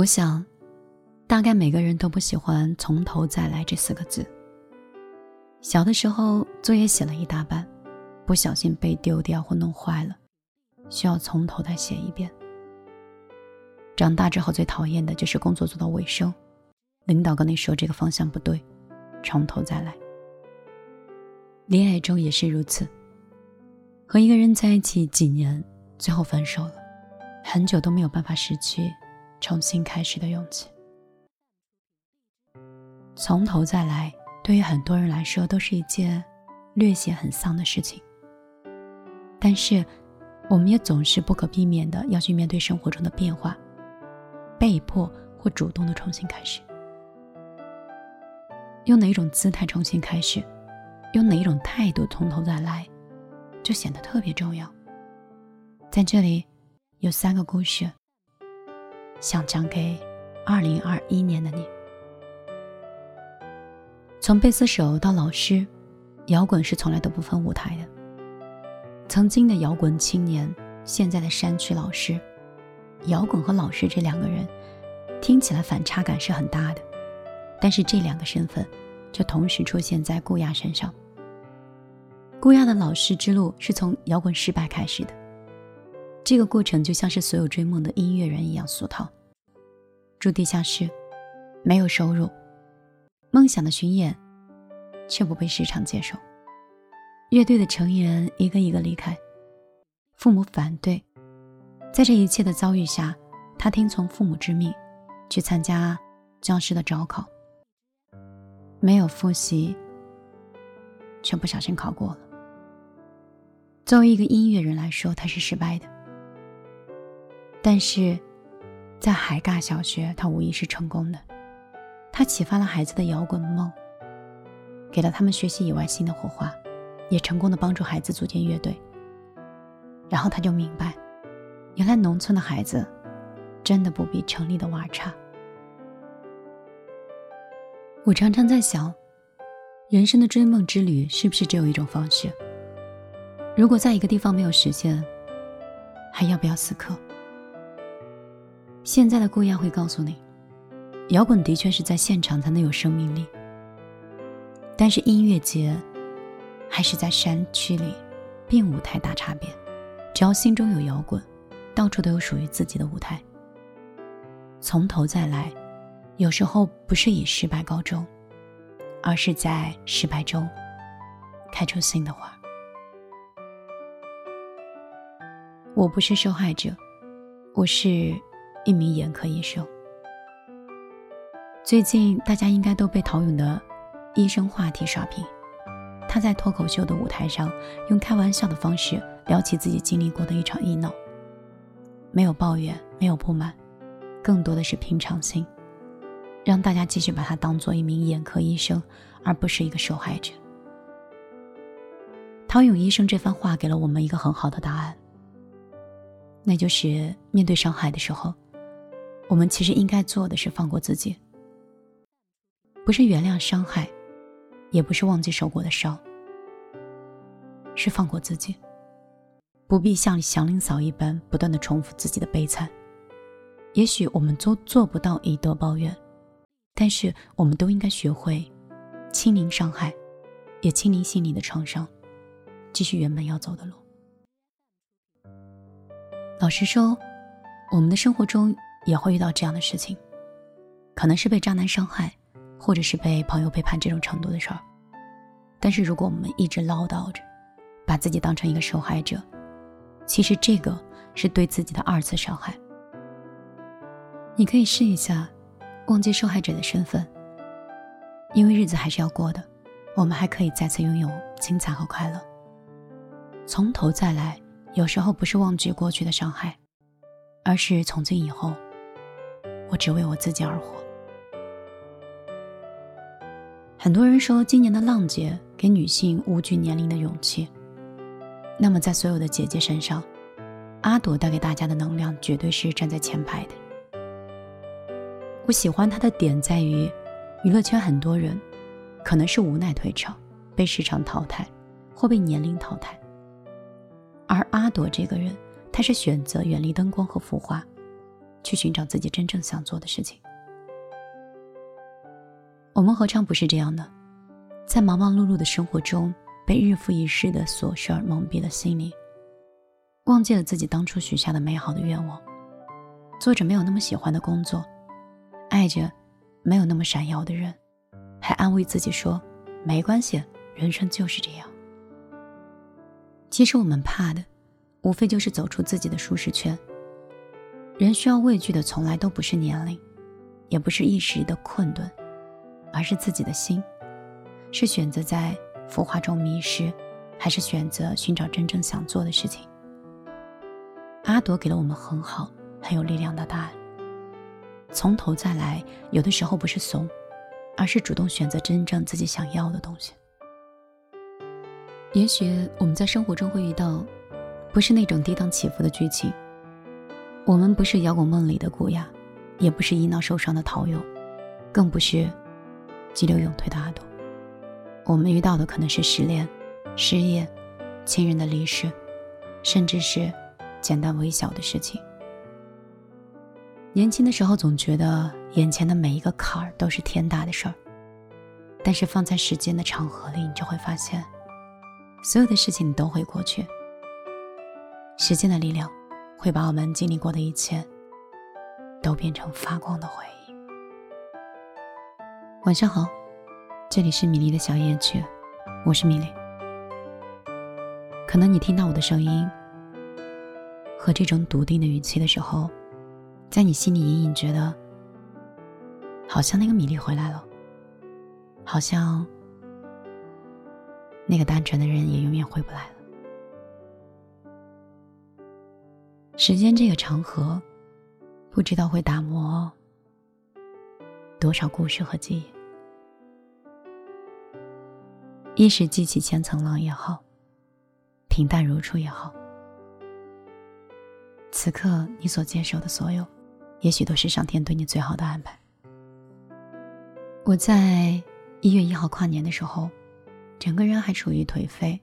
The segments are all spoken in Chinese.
我想，大概每个人都不喜欢“从头再来”这四个字。小的时候，作业写了一大半，不小心被丢掉或弄坏了，需要从头再写一遍。长大之后，最讨厌的就是工作做到尾声，领导跟你说这个方向不对，从头再来。恋爱中也是如此，和一个人在一起几年，最后分手了，很久都没有办法失去重新开始的勇气。从头再来。对于很多人来说，都是一件略显很丧的事情。但是，我们也总是不可避免的要去面对生活中的变化，被迫或主动的重新开始。用哪一种姿态重新开始，用哪一种态度从头再来，就显得特别重要。在这里，有三个故事，想讲给二零二一年的你。从贝斯手到老师，摇滚是从来都不分舞台的。曾经的摇滚青年，现在的山区老师，摇滚和老师这两个人，听起来反差感是很大的。但是这两个身份，却同时出现在顾亚身上。顾亚的老师之路是从摇滚失败开始的，这个过程就像是所有追梦的音乐人一样俗套。住地下室，没有收入。梦想的巡演，却不被市场接受。乐队的成员一个一个离开，父母反对。在这一切的遭遇下，他听从父母之命，去参加教师的招考。没有复习，却不小心考过了。作为一个音乐人来说，他是失败的。但是，在海嘎小学，他无疑是成功的。他启发了孩子的摇滚梦，给了他们学习以外新的火花，也成功的帮助孩子组建乐队。然后他就明白，原来农村的孩子真的不比城里的娃差。我常常在想，人生的追梦之旅是不是只有一种方式？如果在一个地方没有实现，还要不要死磕？现在的姑娘会告诉你。摇滚的确是在现场才能有生命力，但是音乐节还是在山区里，并无太大差别。只要心中有摇滚，到处都有属于自己的舞台。从头再来，有时候不是以失败告终，而是在失败中开出新的花。我不是受害者，我是一名眼科医生。最近大家应该都被陶勇的医生话题刷屏。他在脱口秀的舞台上，用开玩笑的方式聊起自己经历过的一场医闹，没有抱怨，没有不满，更多的是平常心，让大家继续把他当做一名眼科医生，而不是一个受害者。陶勇医生这番话给了我们一个很好的答案，那就是面对伤害的时候，我们其实应该做的是放过自己。不是原谅伤害，也不是忘记受过的伤，是放过自己。不必像祥林嫂一般不断的重复自己的悲惨。也许我们都做不到以德报怨，但是我们都应该学会清零伤害，也清零心里的创伤，继续原本要走的路。老实说，我们的生活中也会遇到这样的事情，可能是被渣男伤害。或者是被朋友背叛这种程度的事儿，但是如果我们一直唠叨着，把自己当成一个受害者，其实这个是对自己的二次伤害。你可以试一下，忘记受害者的身份，因为日子还是要过的，我们还可以再次拥有精彩和快乐。从头再来，有时候不是忘记过去的伤害，而是从今以后，我只为我自己而活。很多人说，今年的浪姐给女性无惧年龄的勇气。那么，在所有的姐姐身上，阿朵带给大家的能量绝对是站在前排的。我喜欢她的点在于，娱乐圈很多人可能是无奈退场，被市场淘汰，或被年龄淘汰。而阿朵这个人，她是选择远离灯光和浮华，去寻找自己真正想做的事情。我们何尝不是这样呢？在忙忙碌碌的生活中，被日复一日的琐事儿蒙蔽了心灵，忘记了自己当初许下的美好的愿望，做着没有那么喜欢的工作，爱着没有那么闪耀的人，还安慰自己说没关系，人生就是这样。其实我们怕的，无非就是走出自己的舒适圈。人需要畏惧的，从来都不是年龄，也不是一时的困顿，而是自己的心，是选择在浮华中迷失，还是选择寻找真正想做的事情。阿朵给了我们很好、很有力量的答案。从头再来，有的时候不是怂，而是主动选择真正自己想要的东西。也许我们在生活中会遇到，不是那种跌宕起伏的剧情。我们不是摇滚梦里的古雅，也不是医闹受伤的陶勇，更不是急流勇退的阿朵。我们遇到的可能是失恋、失业、亲人的离世，甚至是简单微小的事情。年轻的时候总觉得眼前的每一个坎儿都是天大的事儿，但是放在时间的长河里，你就会发现。所有的事情都会过去，时间的力量会把我们经历过的一切都变成发光的回忆。晚上好，这里是米粒的小夜曲，我是米粒。可能你听到我的声音和这种笃定的语气的时候，在你心里隐隐觉得，好像那个米粒回来了，好像。那个单纯的人也永远回不来了。时间这个长河，不知道会打磨多少故事和记忆。一时激起千层浪也好，平淡如初也好，此刻你所接受的所有，也许都是上天对你最好的安排。我在一月一号跨年的时候。整个人还处于颓废、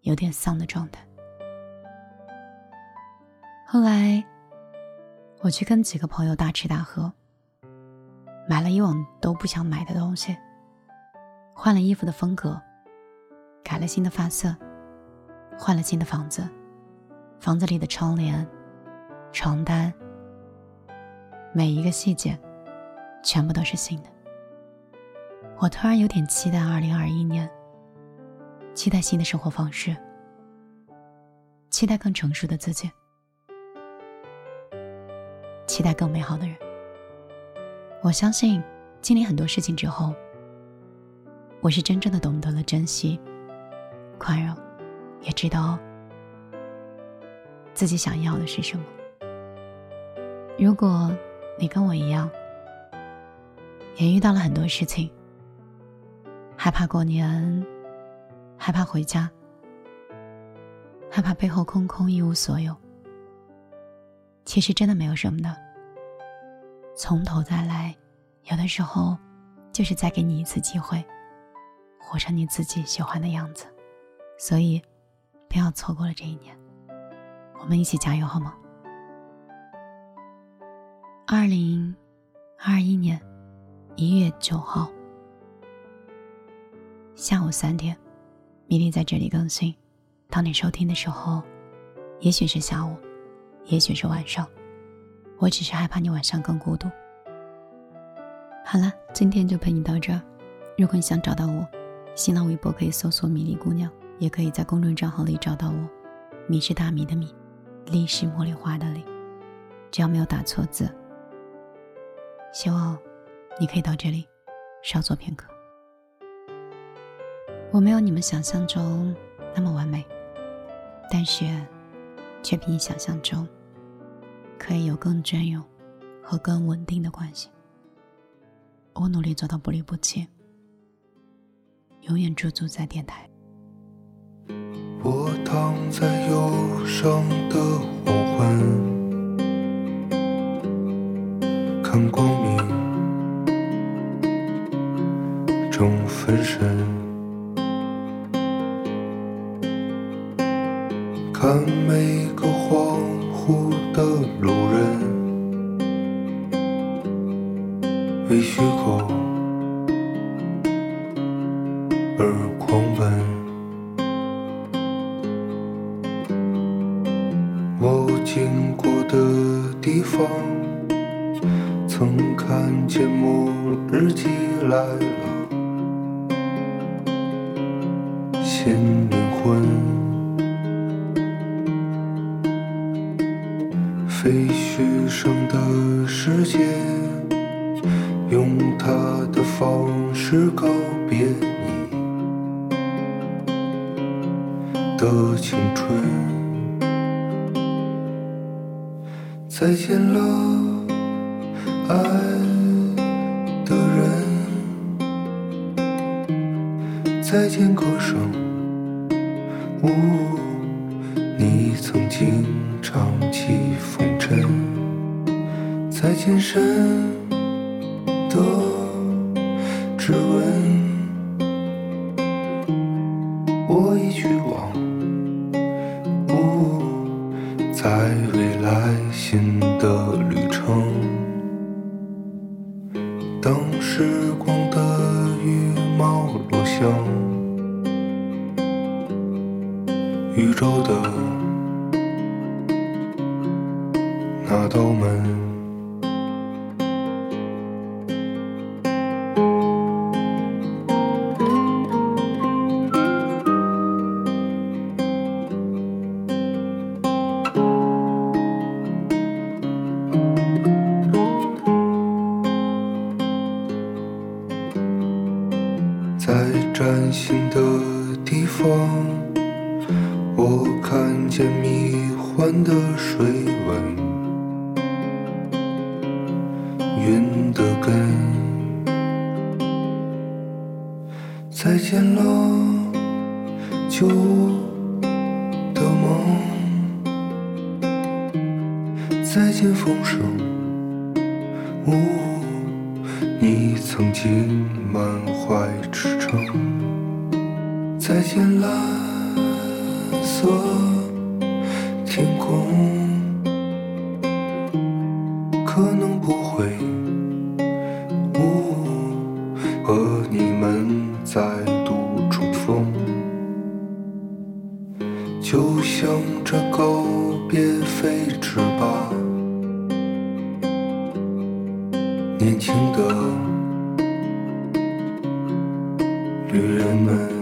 有点丧的状态。后来，我去跟几个朋友大吃大喝，买了以往都不想买的东西，换了衣服的风格，改了新的发色，换了新的房子，房子里的窗帘、床单，每一个细节，全部都是新的。我突然有点期待二零二一年。期待新的生活方式，期待更成熟的自己，待更美好的人。我相信，经历很多事情之后，我是真正的懂得了珍惜、宽容，也知道自己想要的是什么。如果你跟我一样，也遇到了很多事情，害怕过年。害怕回家，害怕背后空空一无所有。其实真的没有什么的，从头再来，有的时候就是再给你一次机会，活成你自己喜欢的样子。所以，不要错过了这一年，我们一起加油好吗？二零二一年一月九号下午三点。米粒在这里更新，当你收听的时候，也许是下午，也许是晚上，我只是害怕你晚上更孤独。好了，今天就陪你到这儿。如果你想找到我，新浪微博可以搜索“米粒姑娘”，也可以在公众账号里找到我。米是大米的米，粒是茉莉花的粒，只要没有打错字。希望你可以到这里稍作片刻。我没有你们想象中那么完美，但是却比你想象中可以有更隽永和更稳定的关系。我努力做到不离不弃，永远驻足在电台。我躺在忧伤的黄昏，看光明中分身。看每个恍惚的路人，为虚空而狂奔。我经过的地方，曾看见末日即来了，新灵魂。废墟上的世界，用他的方式告别你的青春。再见了，爱的人。再见，歌声。呜，你曾经唱起风尘。再见，深的指纹。我已去往。不，在未来。新的旅程，当时光的羽毛落向宇宙的云的根。再见了，旧的梦。再见风声。呜，你曾经满怀赤诚。再见蓝色旅人们。